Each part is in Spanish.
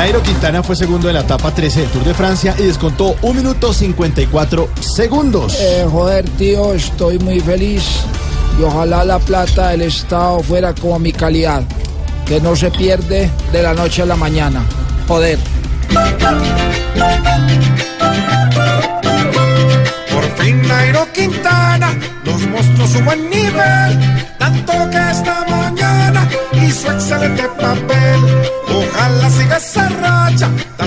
Nairo Quintana fue segundo en la etapa 13 del Tour de Francia y descontó 1 minuto 54 segundos. Eh, joder, tío, estoy muy feliz. Y ojalá la plata del Estado fuera como mi calidad, que no se pierde de la noche a la mañana. Joder. Por fin Nairo Quintana, los monstruos suben nivel,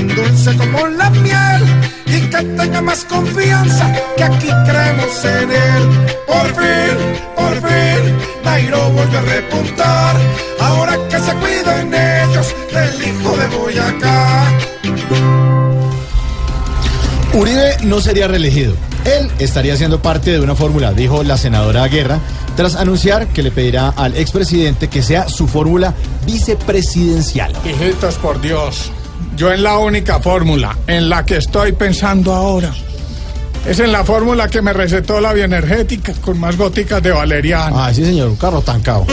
tan dulce como la miel, y que tenga más confianza, que aquí creemos en él. Por fin, por fin, Nairo vuelve a repuntar, ahora que se cuiden ellos del hijo de Boyacá. Uribe no sería reelegido. Él estaría siendo parte de una fórmula, dijo la senadora Guerra, tras anunciar que le pedirá al expresidente que sea su fórmula vicepresidencial. Hijitos, por Dios, yo en la única fórmula en la que estoy pensando ahora es en la fórmula que me recetó la bioenergética con más góticas de valeriana. Ah, sí, señor, un carro tancado.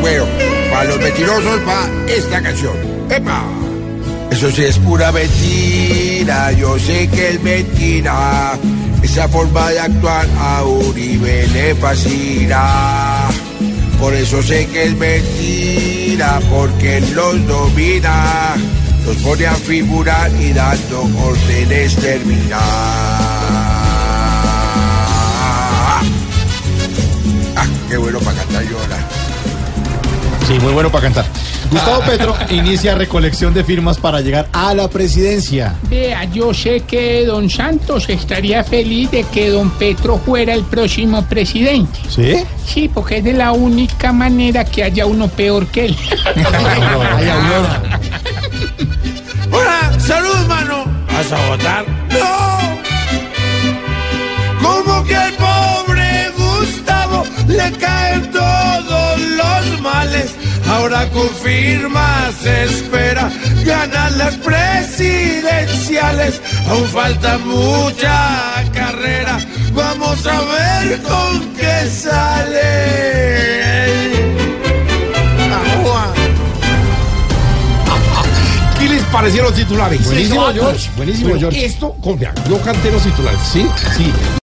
Bueno, para los mentirosos va esta canción. ¡Epa! Eso sí es pura mentira, yo sé que es mentira. Esa forma de actuar a Uribe le fascina. Por eso sé que es mentira, porque los domina. Los pone a figurar y dando órdenes termina. Ah, qué bueno para cantar yo. Sí, muy bueno para cantar. Gustavo Petro inicia recolección de firmas para llegar a la presidencia. Vea, yo sé que don Santos estaría feliz de que don Petro fuera el próximo presidente. ¿Sí? Sí, porque es de la única manera que haya uno peor que él. Hola, salud, mano. ¿Vas a votar? ¡No! ¿Cómo que al pobre Gustavo le caen todos los males? Ahora confirma, se espera ganar las presidenciales. Aún falta mucha carrera. Vamos a ver con qué sale. ¿Qué les parecieron los titulares? Buenísimo, George. Buenísimo, George. Esto, con- vea, yo canté los titulares, ¿sí? Sí.